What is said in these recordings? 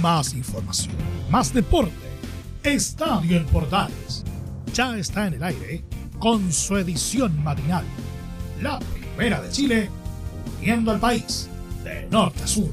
Más información, más deporte. Estadio en Portales. Ya está en el aire con su edición matinal. La primera de Chile, uniendo al país de norte a sur.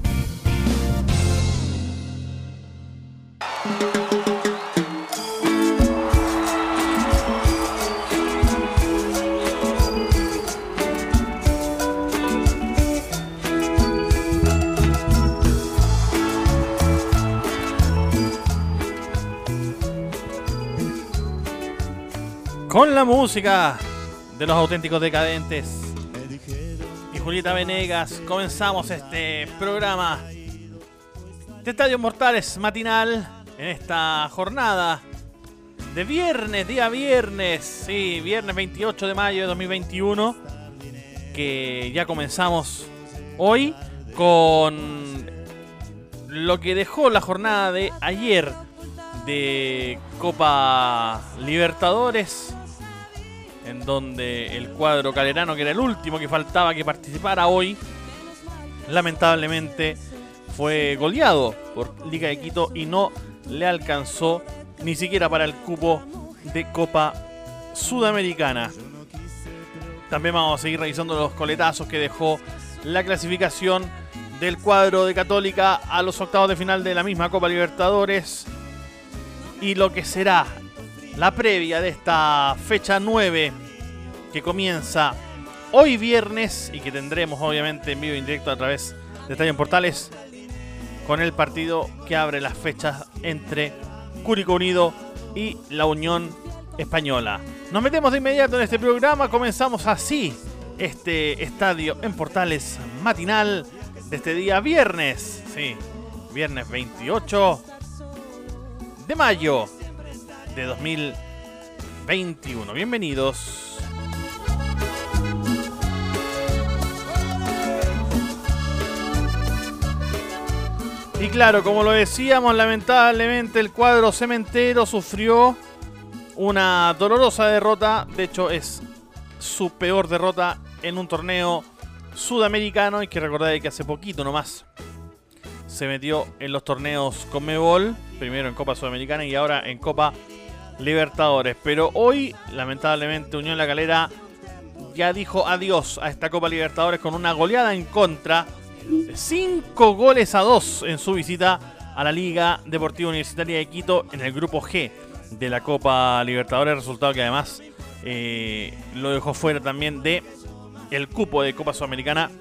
Con la música de los auténticos decadentes. Y Julieta Venegas comenzamos este programa de Estadio Mortales matinal en esta jornada de viernes, día viernes, sí, viernes 28 de mayo de 2021, que ya comenzamos hoy con lo que dejó la jornada de ayer de Copa Libertadores, en donde el cuadro calerano, que era el último que faltaba que participara hoy, lamentablemente fue goleado por Liga de Quito y no le alcanzó ni siquiera para el cupo de Copa Sudamericana. También vamos a seguir revisando los coletazos que dejó la clasificación del cuadro de Católica a los octavos de final de la misma Copa Libertadores y lo que será la previa de esta fecha 9 que comienza hoy viernes y que tendremos obviamente en vivo e indirecto a través de Estadio en Portales con el partido que abre las fechas entre Curicó Unido y la Unión Española. Nos metemos de inmediato en este programa, comenzamos así este estadio en Portales matinal de este día viernes, sí, viernes 28 de mayo de 2021. Bienvenidos. Y claro, como lo decíamos, lamentablemente el cuadro cementero sufrió una dolorosa derrota. De hecho, es su peor derrota en un torneo sudamericano. Hay que recordar que hace poquito nomás se metió en los torneos con Mebol, primero en Copa Sudamericana y ahora en Copa Libertadores. Pero hoy, lamentablemente, Unión La Calera ya dijo adiós a esta Copa Libertadores con una goleada en contra 5 goles a 2 en su visita a la Liga Deportiva Universitaria de Quito en el grupo G de la Copa Libertadores, resultado que además eh, lo dejó fuera también de el cupo de Copa Sudamericana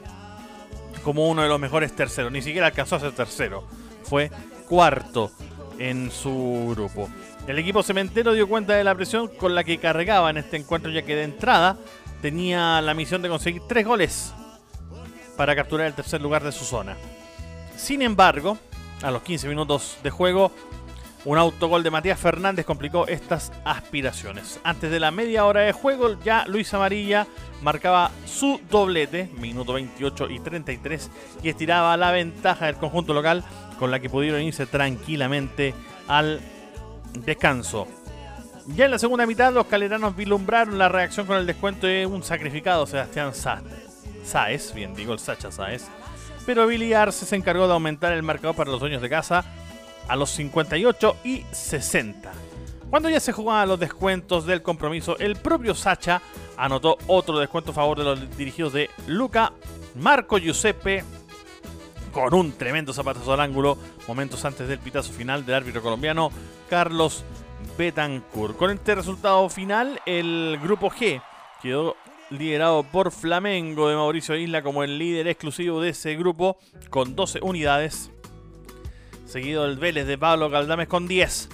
como uno de los mejores terceros. Ni siquiera alcanzó a ser tercero, fue cuarto en su grupo. El equipo cementero dio cuenta de la presión con la que cargaba en este encuentro, ya que de entrada tenía la misión de conseguir tres goles para capturar el tercer lugar de su zona. Sin embargo, a los 15 minutos de juego, un autogol de Matías Fernández complicó estas aspiraciones. Antes de la media hora de juego, ya Luis Amarilla marcaba su doblete, minuto 28 y 33, y estiraba la ventaja del conjunto local con la que pudieron irse tranquilamente al descanso. Ya en la segunda mitad, los caleranos vislumbraron la reacción con el descuento de un sacrificado Sebastián. Saez, bien digo el Sacha Saez. Pero Billy Arce se encargó de aumentar el marcador para los dueños de casa a los 58 y 60. Cuando ya se jugaban los descuentos del compromiso, el propio Sacha anotó otro descuento a favor de los dirigidos de Luca, Marco Giuseppe, con un tremendo zapatazo al ángulo, momentos antes del pitazo final del árbitro colombiano Carlos Betancourt. Con este resultado final, el grupo G quedó liderado por Flamengo de Mauricio Isla como el líder exclusivo de ese grupo con 12 unidades. Seguido el Vélez de Pablo Caldames con 10.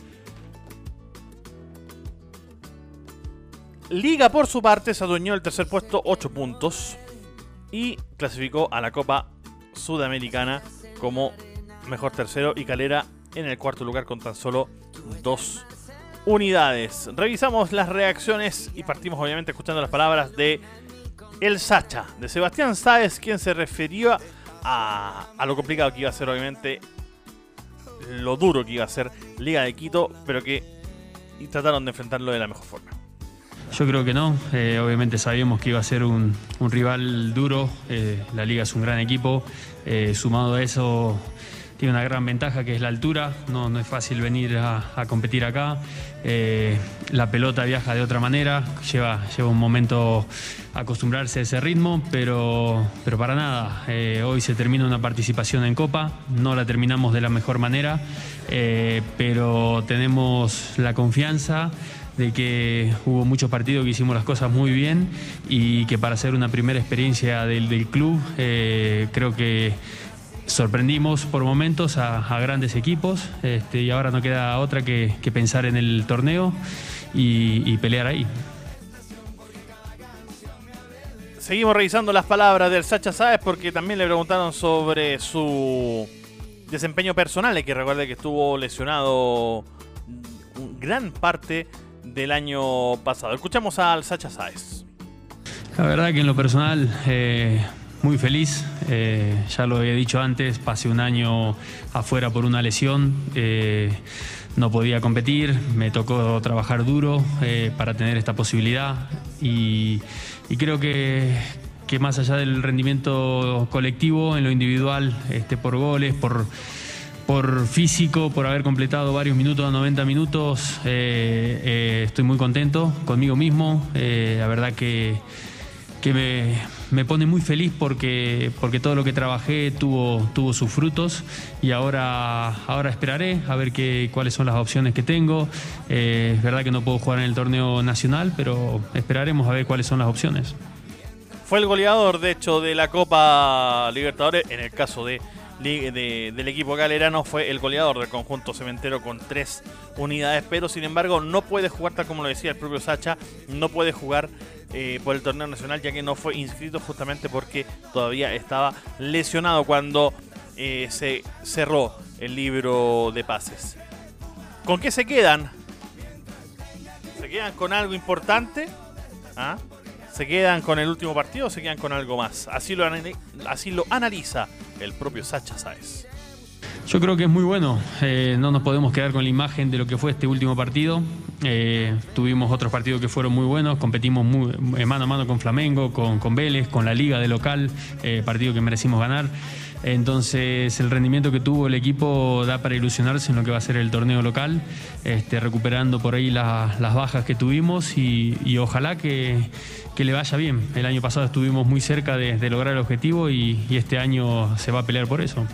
Liga por su parte se adueñó el tercer puesto 8 puntos y clasificó a la Copa Sudamericana como mejor tercero y Calera en el cuarto lugar con tan solo 2 unidades. Revisamos las reacciones y partimos obviamente escuchando las palabras de El Sacha, de Sebastián Sáez, quien se refirió a, a lo complicado que iba a ser obviamente, lo duro que iba a ser Liga de Quito, pero que trataron de enfrentarlo de la mejor forma. Yo creo que no, eh, obviamente sabíamos que iba a ser un, rival duro, eh, la liga es un gran equipo, eh, sumado a eso tiene una gran ventaja que es la altura, no, no es fácil venir a, competir acá. La pelota viaja de otra manera, lleva, lleva un momento acostumbrarse a ese ritmo, pero, pero para nada. Hoy se termina una participación en Copa, no la terminamos de la mejor manera, pero tenemos la confianza de que hubo muchos partidos que hicimos las cosas muy bien y que para hacer una primera experiencia del, club eh, creo que sorprendimos por momentos a, grandes equipos este, y ahora no queda otra que, pensar en el torneo y, pelear ahí. Seguimos revisando las palabras del Sacha Sáez porque también le preguntaron sobre su desempeño personal. Que recuerde que estuvo lesionado gran parte del año pasado. Escuchamos al Sacha Sáez. La verdad que en lo personal, eh, muy feliz. Eh, ya lo había dicho antes, pasé un año afuera por una lesión. Eh, no podía competir, me tocó trabajar duro para tener esta posibilidad y, creo que, más allá del rendimiento colectivo, en lo individual, este, por goles, por por físico, por haber completado varios minutos, 90 minutos. Eh, eh, estoy muy contento conmigo mismo. Eh, la verdad que, me, pone muy feliz porque, porque todo lo que trabajé tuvo, tuvo sus frutos y ahora, ahora esperaré a ver qué, cuáles son las opciones que tengo. es verdad que no puedo jugar en el torneo nacional, pero esperaremos a ver cuáles son las opciones. Fue el goleador, de hecho, de la Copa Libertadores en el caso de del equipo galerano fue el goleador del conjunto cementero con tres unidades, pero sin embargo no puede jugar, tal como lo decía el propio Sacha, no puede jugar eh, por el torneo nacional ya que no fue inscrito justamente porque todavía estaba lesionado cuando eh, se cerró el libro de pases. ¿Con qué se quedan? ¿Se quedan con algo importante? ¿Ah? ¿Se quedan con el último partido o se quedan con algo más? Así lo, así lo analiza el propio Sacha Sáez. Yo creo que es muy bueno. Eh, no nos podemos quedar con la imagen de lo que fue este último partido. Eh, tuvimos otros partidos que fueron muy buenos. Competimos eh, mano a mano con Flamengo, con, con Vélez, con la Liga de local, partido que merecimos ganar. Entonces el rendimiento que tuvo el equipo da para ilusionarse en lo que va a ser el torneo local, este, recuperando por ahí las bajas que tuvimos y, ojalá que, le vaya bien. El año pasado estuvimos muy cerca de, lograr el objetivo y, este año se va a pelear por eso.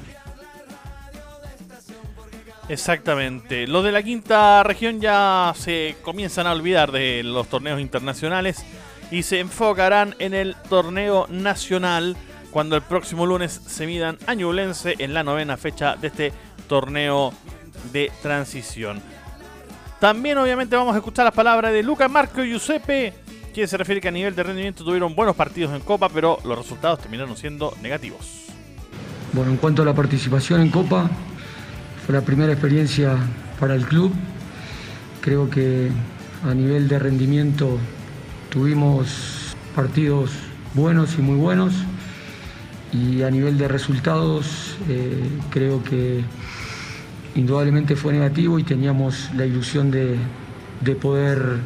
Exactamente. Los de la quinta región ya se comienzan a olvidar de los torneos internacionales y se enfocarán en el torneo nacional cuando el próximo lunes se midan a Ñublense en la novena fecha de este torneo de transición. También obviamente vamos a escuchar las palabras de Luca Marco y Giuseppe, quien se refiere que a nivel de rendimiento tuvieron buenos partidos en Copa, pero los resultados terminaron siendo negativos. Bueno, en cuanto a la participación en Copa, fue la primera experiencia para el club. Creo que a nivel de rendimiento tuvimos partidos buenos y muy buenos y a nivel de resultados eh, creo que indudablemente fue negativo y teníamos la ilusión de, poder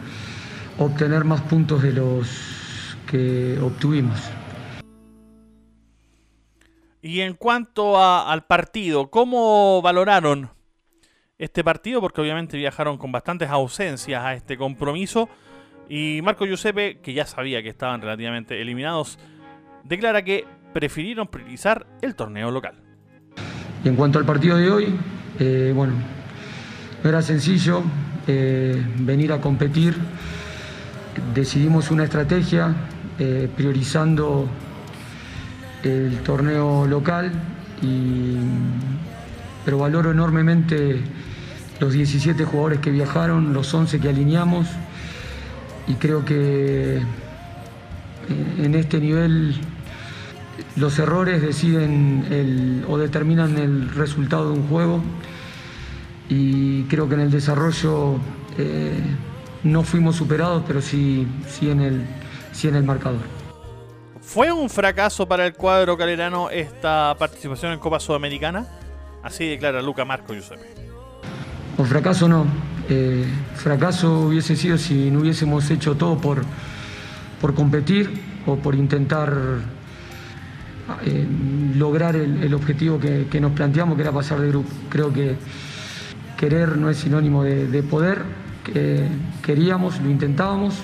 obtener más puntos de los que obtuvimos. Y en cuanto al partido, ¿cómo valoraron este partido? Porque obviamente viajaron con bastantes ausencias a este compromiso. Y Marco Giuseppe, que ya sabía que estaban relativamente eliminados, declara que prefirieron priorizar el torneo local. Y en cuanto al partido de hoy, eh, bueno, no era sencillo eh, venir a competir. Decidimos una estrategia eh, priorizando el torneo local, pero valoro enormemente los 17 jugadores que viajaron, los 11 que alineamos y creo que en este nivel los errores deciden o determinan el resultado de un juego y creo que en el desarrollo eh, no fuimos superados, pero sí, sí, en el, sí en el marcador. ¿Fue un fracaso para el cuadro calerano esta participación en Copa Sudamericana? Así declara Luca Marco Giuseppe. O fracaso no. Eh, fracaso hubiese sido si no hubiésemos hecho todo por, por competir o por intentar eh, lograr el, objetivo que, nos planteamos, que era pasar de grupo. Creo que querer no es sinónimo de, poder, queríamos, lo intentábamos,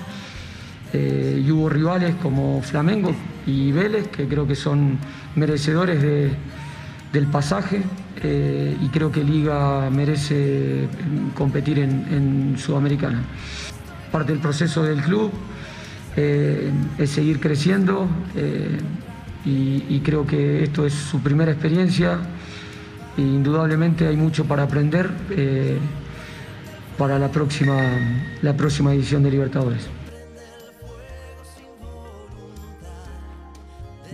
eh, y hubo rivales como Flamengo y Vélez, que creo que son merecedores del pasaje, eh, y creo que Liga merece competir en, Sudamericana. Parte del proceso del club es seguir creciendo y, creo que esto es su primera experiencia e indudablemente hay mucho para aprender eh, para la próxima, la próxima edición de Libertadores.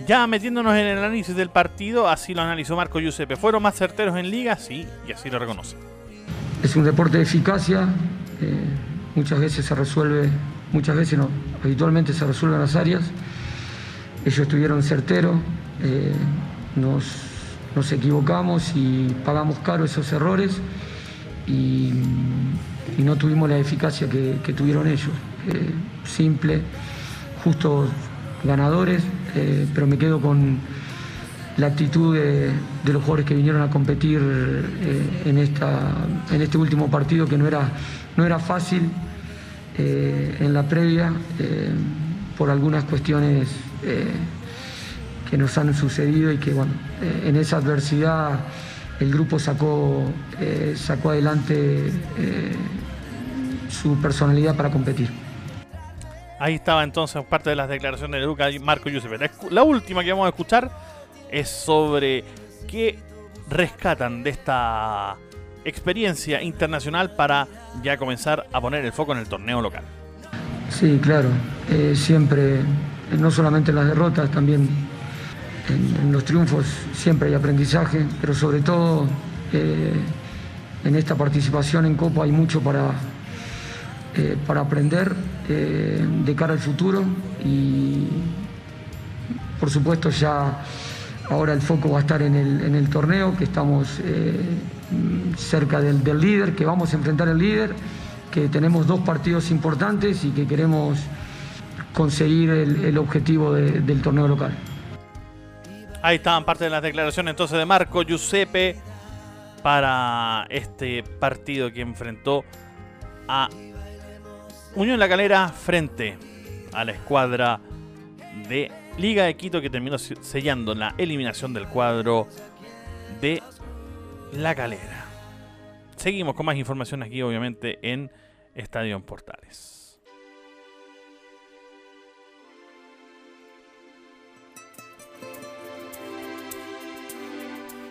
Ya metiéndonos en el análisis del partido, así lo analizó Marco Giuseppe. ¿Fueron más certeros en liga? Sí, y así lo reconoce. Es un deporte de eficacia, eh, muchas veces se resuelve, muchas veces no, habitualmente se resuelven las áreas. Ellos estuvieron certeros, eh, nos, equivocamos y pagamos caro esos errores y, no tuvimos la eficacia que, tuvieron ellos. Eh, simple, justos ganadores, eh, pero me quedo con la actitud de, los jugadores que vinieron a competir en, esta, en este último partido que no era, no era fácil en la previa por algunas cuestiones eh, que nos han sucedido y que bueno, eh, en esa adversidad el grupo sacó, eh, sacó adelante su personalidad para competir. Ahí estaba entonces parte de las declaraciones de Lucas Marco Giuseppe. La última que vamos a escuchar es sobre qué rescatan de esta experiencia internacional para ya comenzar a poner el foco en el torneo local. Sí, claro. siempre no solamente en las derrotas, también en, los triunfos siempre hay aprendizaje, pero sobre todo eh, en esta participación en Copa hay mucho para, eh, para aprender eh, de cara al futuro y por supuesto ya ahora el foco va a estar en el, torneo, que estamos cerca del, del líder, que vamos a enfrentar al líder, que tenemos dos partidos importantes y que queremos conseguir el, objetivo del torneo local. Ahí estaban parte de las declaraciones entonces de Marco Giuseppe para este partido que enfrentó a Unión La Calera frente a la escuadra de Liga de Quito que terminó sellando la eliminación del cuadro de La Calera. Seguimos con más información aquí obviamente en Estadio Portales.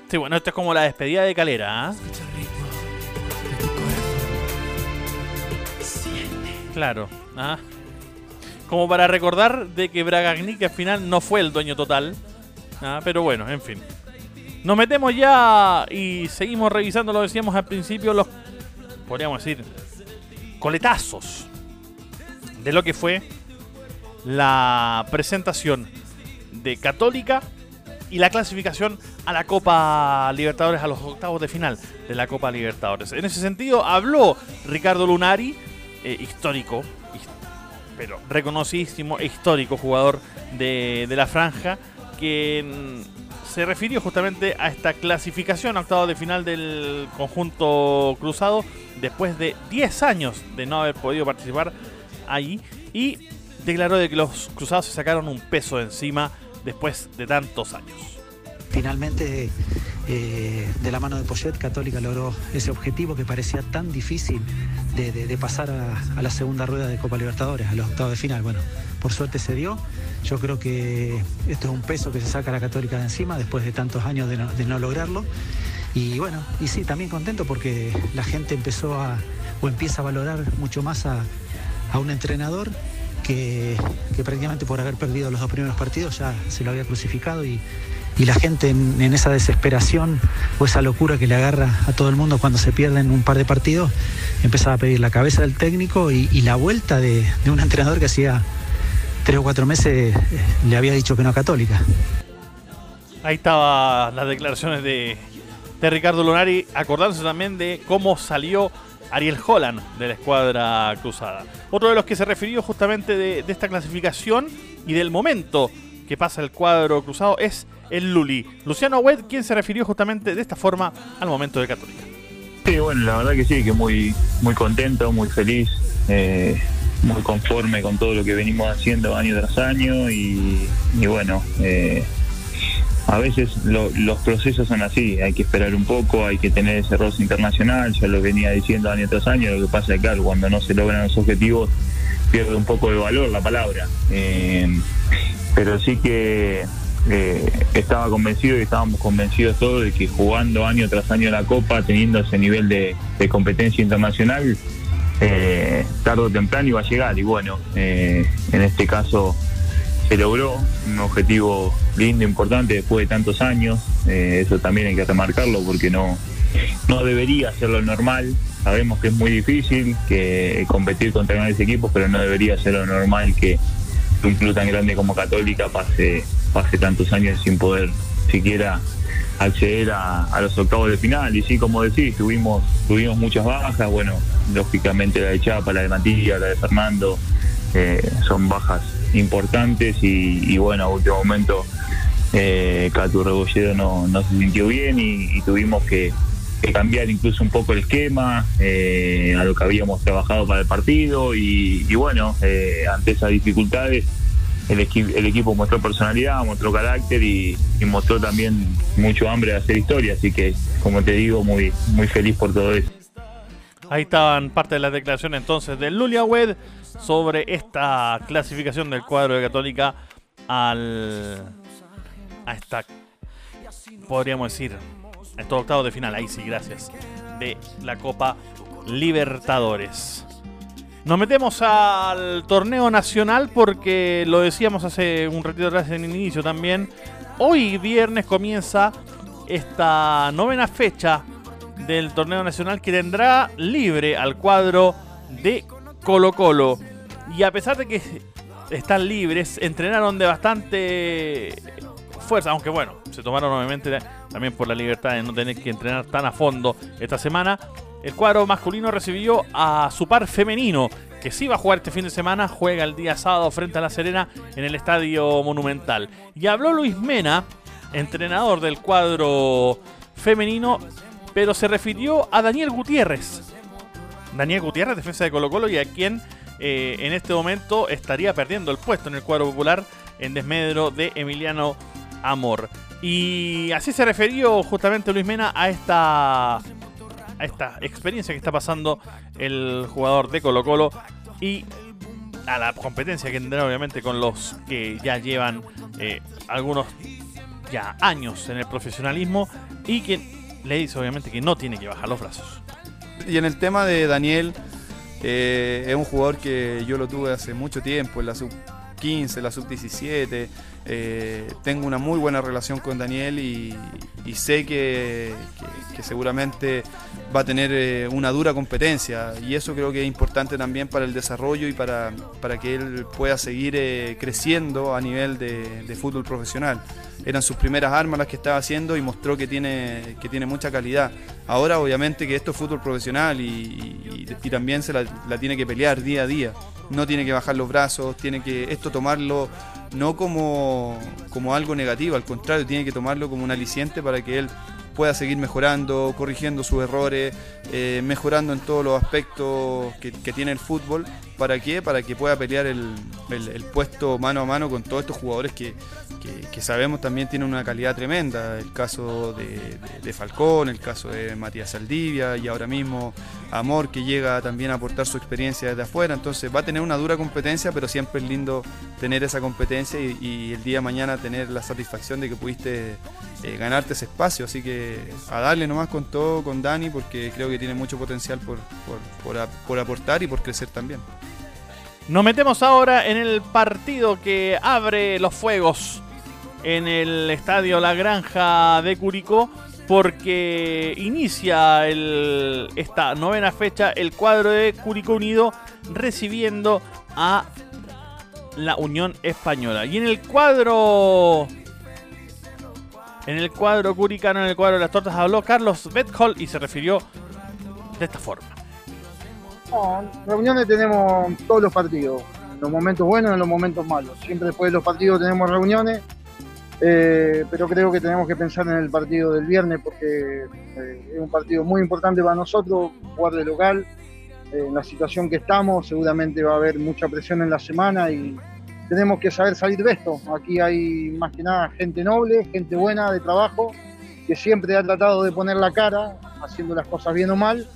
Sí, bueno, esto es como la despedida de Calera. ¿ah? Claro. ¿ah? Como para recordar de que Bragagnik al final no fue el dueño total. ¿ah? Pero bueno, en fin. Nos metemos ya y seguimos revisando, lo decíamos al principio, los, podríamos decir, coletazos de lo que fue la presentación de Católica y la clasificación a la Copa Libertadores, a los octavos de final de la Copa Libertadores. En ese sentido, habló Ricardo Lunari, eh, histórico, pero reconocidísimo, histórico jugador de, la franja, que se refirió justamente a esta clasificación a octavos de final del conjunto cruzado después de 10 años de no haber podido participar allí y declaró de que los cruzados se sacaron un peso encima después de tantos años. Finalmente, eh, de la mano de Poyet, Católica logró ese objetivo que parecía tan difícil de, pasar a, la segunda rueda de Copa Libertadores, a los octavos de final. Bueno, por suerte se dio. Yo creo que esto es un peso que se saca la Católica de encima después de tantos años de no, lograrlo. Y bueno, y sí, también contento porque la gente empezó a, o empieza a valorar mucho más a, a un entrenador que, prácticamente por haber perdido los dos primeros partidos ya se lo había crucificado y, la gente en, esa desesperación o esa locura que le agarra a todo el mundo cuando se pierden un par de partidos, empezaba a pedir la cabeza del técnico y, la vuelta de, un entrenador que hacía tres o cuatro meses eh, le había dicho que no a Católica. Ahí estaban las declaraciones de, de Ricardo Lunari, acordándose también de cómo salió Ariel Holland de la escuadra cruzada. Otro de los que se refirió justamente de, esta clasificación y del momento que pasa el cuadro cruzado es el Luli. Luciano Wed, quien se refirió justamente de esta forma al momento de Católica. Sí, bueno, la verdad que sí, que muy, muy contento, muy feliz, eh, muy conforme con todo lo que venimos haciendo año tras año y, bueno, eh, a veces los procesos son así, hay que esperar un poco, hay que tener ese roce internacional, ya lo venía diciendo año tras año, lo que pasa es que cuando no se logran los objetivos pierde un poco de valor la palabra. Eh, pero sí que eh, estaba convencido y estábamos convencidos todos de que jugando año tras año la Copa, teniendo ese nivel de, competencia internacional, tarde o temprano iba a llegar. Y bueno, en este caso se logró un objetivo lindo, importante después de tantos años. Eh, eso también hay que remarcarlo porque no, no debería ser lo normal. Sabemos que es muy difícil que competir contra grandes equipos, pero no debería ser lo normal que un club tan grande como Católica pase, pase tantos años sin poder siquiera acceder a, los octavos de final. Y sí, como decís, tuvimos, tuvimos muchas bajas. Bueno, lógicamente la de Chapa, la de Matías, la de Fernando, eh, son bajas importantes y, bueno, a último momento eh, Catu Rebolledo no, no, se sintió bien y, tuvimos que, cambiar incluso un poco el esquema eh, a lo que habíamos trabajado para el partido y, bueno, eh, ante esas dificultades el, equipo mostró personalidad, mostró carácter y, mostró también mucho hambre de hacer historia, así que como te digo, muy, muy feliz por todo eso. Ahí estaban parte de las declaraciones entonces de Lulia Wed sobre esta clasificación del cuadro de Católica al a esta podríamos decir estos octavos de final, ahí sí, gracias, de la Copa Libertadores. Nos metemos al torneo nacional porque lo decíamos hace un ratito atrás en el inicio también. Hoy viernes comienza esta novena fecha del torneo nacional que tendrá libre al cuadro de Colo Colo. Y a pesar de que están libres, entrenaron de bastante fuerza, aunque bueno, se tomaron obviamente también por la libertad de no tener que entrenar tan a fondo esta semana. El cuadro masculino recibió a su par femenino, que sí va a jugar este fin de semana, juega el día sábado frente a La Serena en el Estadio Monumental. Y habló Luis Mena, entrenador del cuadro femenino, pero se refirió a Daniel Gutiérrez, Daniel Gutiérrez, defensa de Colo Colo, y a quien eh, en este momento estaría perdiendo el puesto en el cuadro popular en desmedro de Emiliano Amor. Y así se refirió justamente Luis Mena a esta, a esta experiencia que está pasando el jugador de Colo Colo y a la competencia que tendrá obviamente con los que ya llevan eh, algunos ya años en el profesionalismo y que le dice obviamente que no tiene que bajar los brazos. Y en el tema de Daniel, eh, es un jugador que yo lo tuve hace mucho tiempo, en la sub 15, la sub 17. Eh, tengo una muy buena relación con Daniel y, sé que, seguramente va a tener eh, una dura competencia y eso creo que es importante también para el desarrollo y para, para que él pueda seguir creciendo a nivel de, de, fútbol profesional. Eran sus primeras armas las que estaba haciendo y mostró que tiene, que tiene mucha calidad. Ahora obviamente que esto es fútbol profesional y, también se la, tiene que pelear día a día. No tiene que bajar los brazos, tiene que esto tomarlo no como, como algo negativo, al contrario, tiene que tomarlo como un aliciente para que él pueda seguir mejorando, corrigiendo sus errores, eh, mejorando en todos los aspectos que, tiene el fútbol. ¿Para qué? Para que pueda pelear el, puesto mano a mano con todos estos jugadores que, sabemos también tienen una calidad tremenda. El caso de, Falcón, el caso de Matías Saldivia y ahora mismo Amor que llega también a aportar su experiencia desde afuera. Entonces va a tener una dura competencia, pero siempre es lindo tener esa competencia y, el día de mañana tener la satisfacción de que pudiste eh, ganarte ese espacio. Así que a darle nomás con todo, con Dani, porque creo que tiene mucho potencial por, por, aportar y por crecer también. Nos metemos ahora en el partido que abre los fuegos en el estadio La Granja de Curicó porque inicia esta novena fecha el cuadro de Curicó Unido recibiendo a la Unión Española. Y en el cuadro en el cuadro curicano, en el cuadro de las tortas, habló Carlos Bethol y se refirió de esta forma. Reuniones tenemos todos los partidos, en los momentos buenos y en los momentos malos. Siempre después de los partidos tenemos reuniones Eh, pero creo que tenemos que pensar en el partido del viernes porque eh, es un partido muy importante para nosotros, jugar de local. en la situación que estamos, seguramente va a haber mucha presión en la semana y tenemos que saber salir de esto. Aquí hay más que nada gente noble, gente buena de trabajo, que siempre ha tratado de poner la cara, haciendo las cosas bien o mal,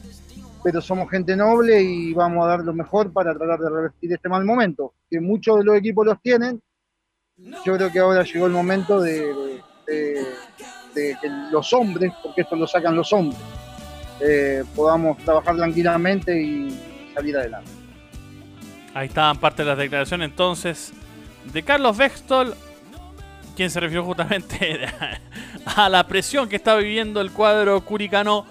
pero somos gente noble y vamos a dar lo mejor para tratar de revertir este mal momento, que muchos de los equipos los tienen. Yo creo que ahora llegó el momento de, que los hombres, porque esto lo sacan los hombres, eh, podamos trabajar tranquilamente y salir adelante. Ahí estaban parte de las declaraciones entonces de Carlos Bextol, quien se refirió justamente a la presión que está viviendo el cuadro curicano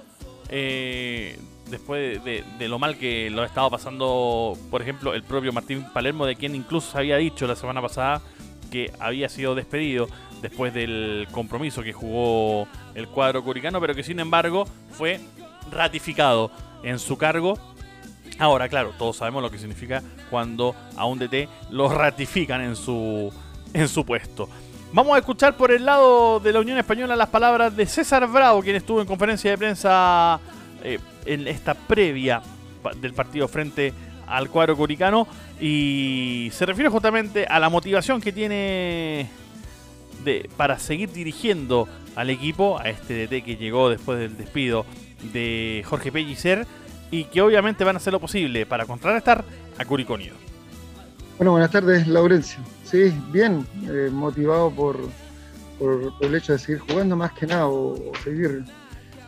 eh, después de, lo mal que lo ha estado pasando, por ejemplo, el propio Martín Palermo, de quien incluso se había dicho la semana pasada que había sido despedido después del compromiso que jugó el cuadro curicano, pero que sin embargo fue ratificado en su cargo Ahora, claro, todos sabemos lo que significa cuando a un DT lo ratifican en su, en su puesto. Vamos a escuchar por el lado de la Unión Española las palabras de César Bravo, quien estuvo en conferencia de prensa eh, en esta previa del partido frente al cuadro curicano y se refiere justamente a la motivación que tiene de, para seguir dirigiendo al equipo, a este DT que llegó después del despido de Jorge Pellicer y que obviamente van a hacer lo posible para contrarrestar a Curicó Bueno, buenas tardes, Laurencio. Sí, bien, eh, motivado por, por, el hecho de seguir jugando más que nada o, seguir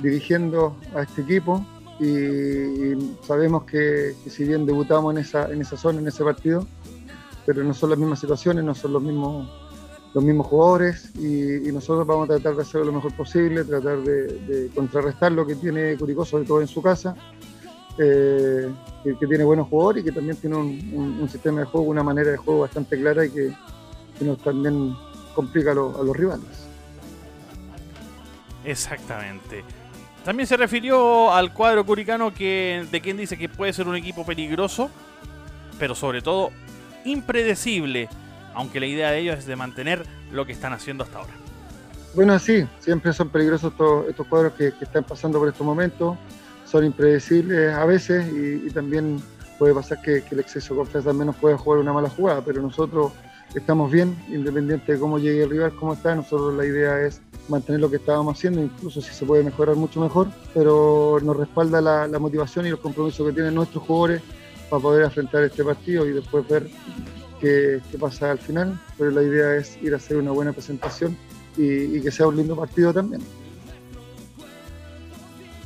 dirigiendo a este equipo. Y, sabemos que, si bien debutamos en esa, en esa zona, en ese partido, pero no son las mismas situaciones, no son los mismos los mismos jugadores y, nosotros vamos a tratar de hacer lo mejor posible, tratar de, contrarrestar lo que tiene Curicó, sobre todo en su casa, eh, que, tiene buenos jugadores y que también tiene un, sistema de juego, una manera de juego bastante clara y que, nos también complica a, los rivales. Exactamente. También se refirió al cuadro curicano que, de quien dice que puede ser un equipo peligroso, pero sobre todo impredecible, aunque la idea de ellos es de mantener lo que están haciendo hasta ahora. Bueno, sí, siempre son peligrosos estos, cuadros que, están pasando por estos momentos son impredecibles a veces y, también puede pasar que, el exceso de confianza también nos puede jugar una mala jugada, pero nosotros estamos bien, independiente de cómo llegue el rival, cómo está, nosotros la idea es mantener lo que estábamos haciendo, incluso si se puede mejorar mucho mejor, pero nos respalda la, motivación y los compromisos que tienen nuestros jugadores para poder afrontar este partido y después ver qué, pasa al final, pero la idea es ir a hacer una buena presentación y que sea un lindo partido también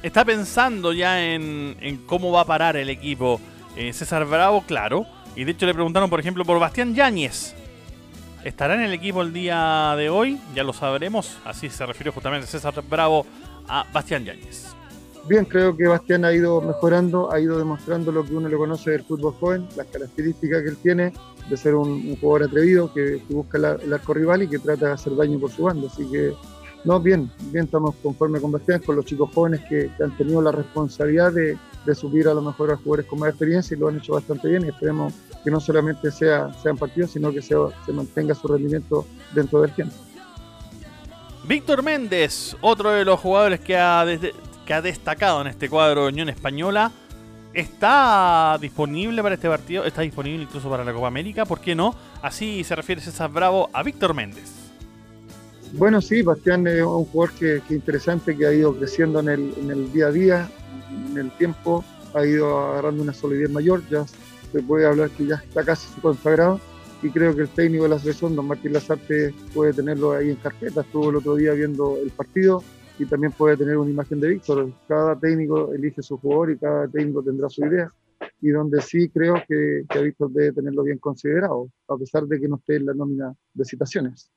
está pensando ya en, cómo va a parar el equipo eh, César Bravo, claro. Y de hecho le preguntaron, por ejemplo, por Bastián Yáñez. ¿Estará en el equipo el día de hoy? Ya lo sabremos. Así se refirió justamente César Bravo a Bastián Yáñez. Bien, creo que Bastián ha ido mejorando, ha ido demostrando lo que uno le conoce del fútbol joven, las características que él tiene de ser un, jugador atrevido que, busca el arco rival y que trata de hacer daño por su banda. Así que no, bien, bien, estamos conformes con Bastián, con los chicos jóvenes que, han tenido la responsabilidad de, subir a lo mejor a jugadores con más experiencia y lo han hecho bastante bien y esperemos que no solamente sea, sean partidos, sino que se mantenga su rendimiento dentro del tiempo. Víctor Méndez, otro de los jugadores que ha, que ha destacado en este cuadro de Unión Española, está disponible para este partido, está disponible incluso para la Copa América, ¿por qué no? Así se refiere César Bravo a Víctor Méndez. Bueno, sí, Bastián es un jugador que, interesante, que ha ido creciendo en el, día a día, en el tiempo, ha ido agarrando una solidez mayor, ya se puede hablar que ya está casi consagrado y creo que el técnico de la selección, don Martín Lazarte, puede tenerlo ahí en carpeta, estuvo el otro día viendo el partido y también puede tener una imagen de Víctor. Cada técnico elige su jugador y cada técnico tendrá su idea y donde sí creo que, que Víctor debe tenerlo bien considerado, a pesar de que no esté en la nómina de citaciones.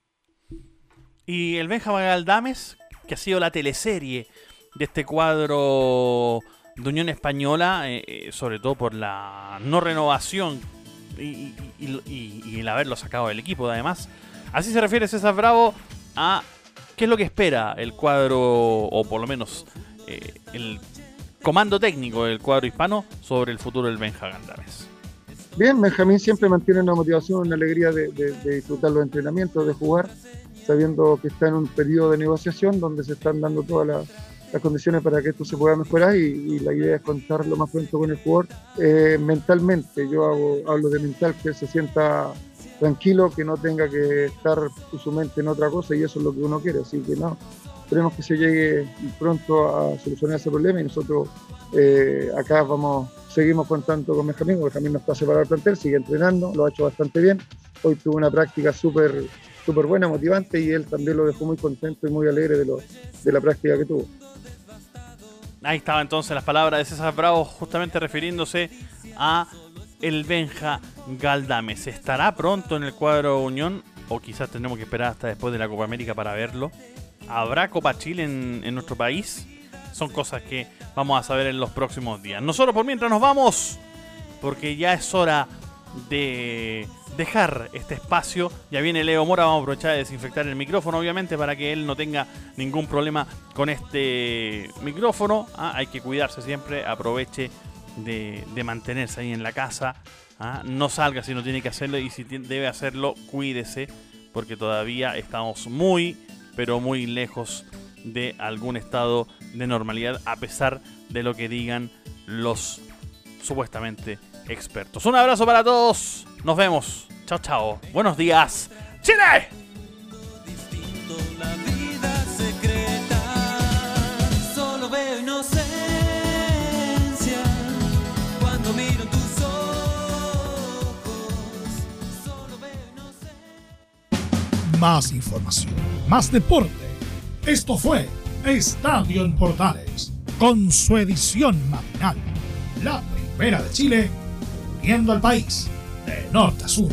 Y el Benjamín Galdames, que ha sido la teleserie de este cuadro de Unión Española, eh, eh, sobre todo por la no renovación y, el haberlo sacado del equipo, además. Así se refiere César Bravo a qué es lo que espera el cuadro, o por lo menos eh, el comando técnico del cuadro hispano sobre el futuro del Benja Galdames. Bien, Benjamín siempre mantiene una motivación, una alegría de disfrutar los entrenamientos, de jugar sabiendo que está en un periodo de negociación donde se están dando todas las, condiciones para que esto se pueda mejorar y, la idea es contar lo más pronto con el jugador eh, mentalmente. Yo hablo de mental, que se sienta tranquilo, que no tenga que estar su mente en otra cosa y eso es lo que uno quiere. Así que no, esperemos que se llegue pronto a solucionar ese problema y nosotros eh, acá vamos, seguimos contando con Benjamín, Benjamín no está separado del plantel, sigue entrenando, lo ha hecho bastante bien. Hoy tuvo una práctica súper súper buena, motivante y él también lo dejó muy contento y muy alegre de, lo, de la práctica que tuvo. Ahí estaba entonces las palabras de César Bravo, justamente refiriéndose a el Benja Galdames. ¿Estará pronto en el cuadro Unión? O quizás tendremos que esperar hasta después de la Copa América para verlo. ¿Habrá Copa Chile en, en nuestro país? Son cosas que vamos a saber en los próximos días. Nosotros por mientras nos vamos, porque ya es hora de dejar este espacio. Ya viene Leo Mora, vamos a aprovechar de desinfectar el micrófono, obviamente, para que él no tenga ningún problema con este micrófono. Ah, hay que cuidarse siempre, aproveche de, mantenerse ahí en la casa. Ah, no salga si no tiene que hacerlo y si debe hacerlo, cuídese, porque todavía estamos muy, pero muy lejos de algún estado de normalidad, a pesar de lo que digan los supuestamente expertos. Un abrazo para todos. Nos vemos. Chao, chao. Buenos días. Chile. Solo veo inocencia cuando miro tus ojos. Solo veo inocencia. Más información, más deporte. Esto fue Estadio en Portales, con su edición matinal. La primera de Chile, viendo al país de norte a sur.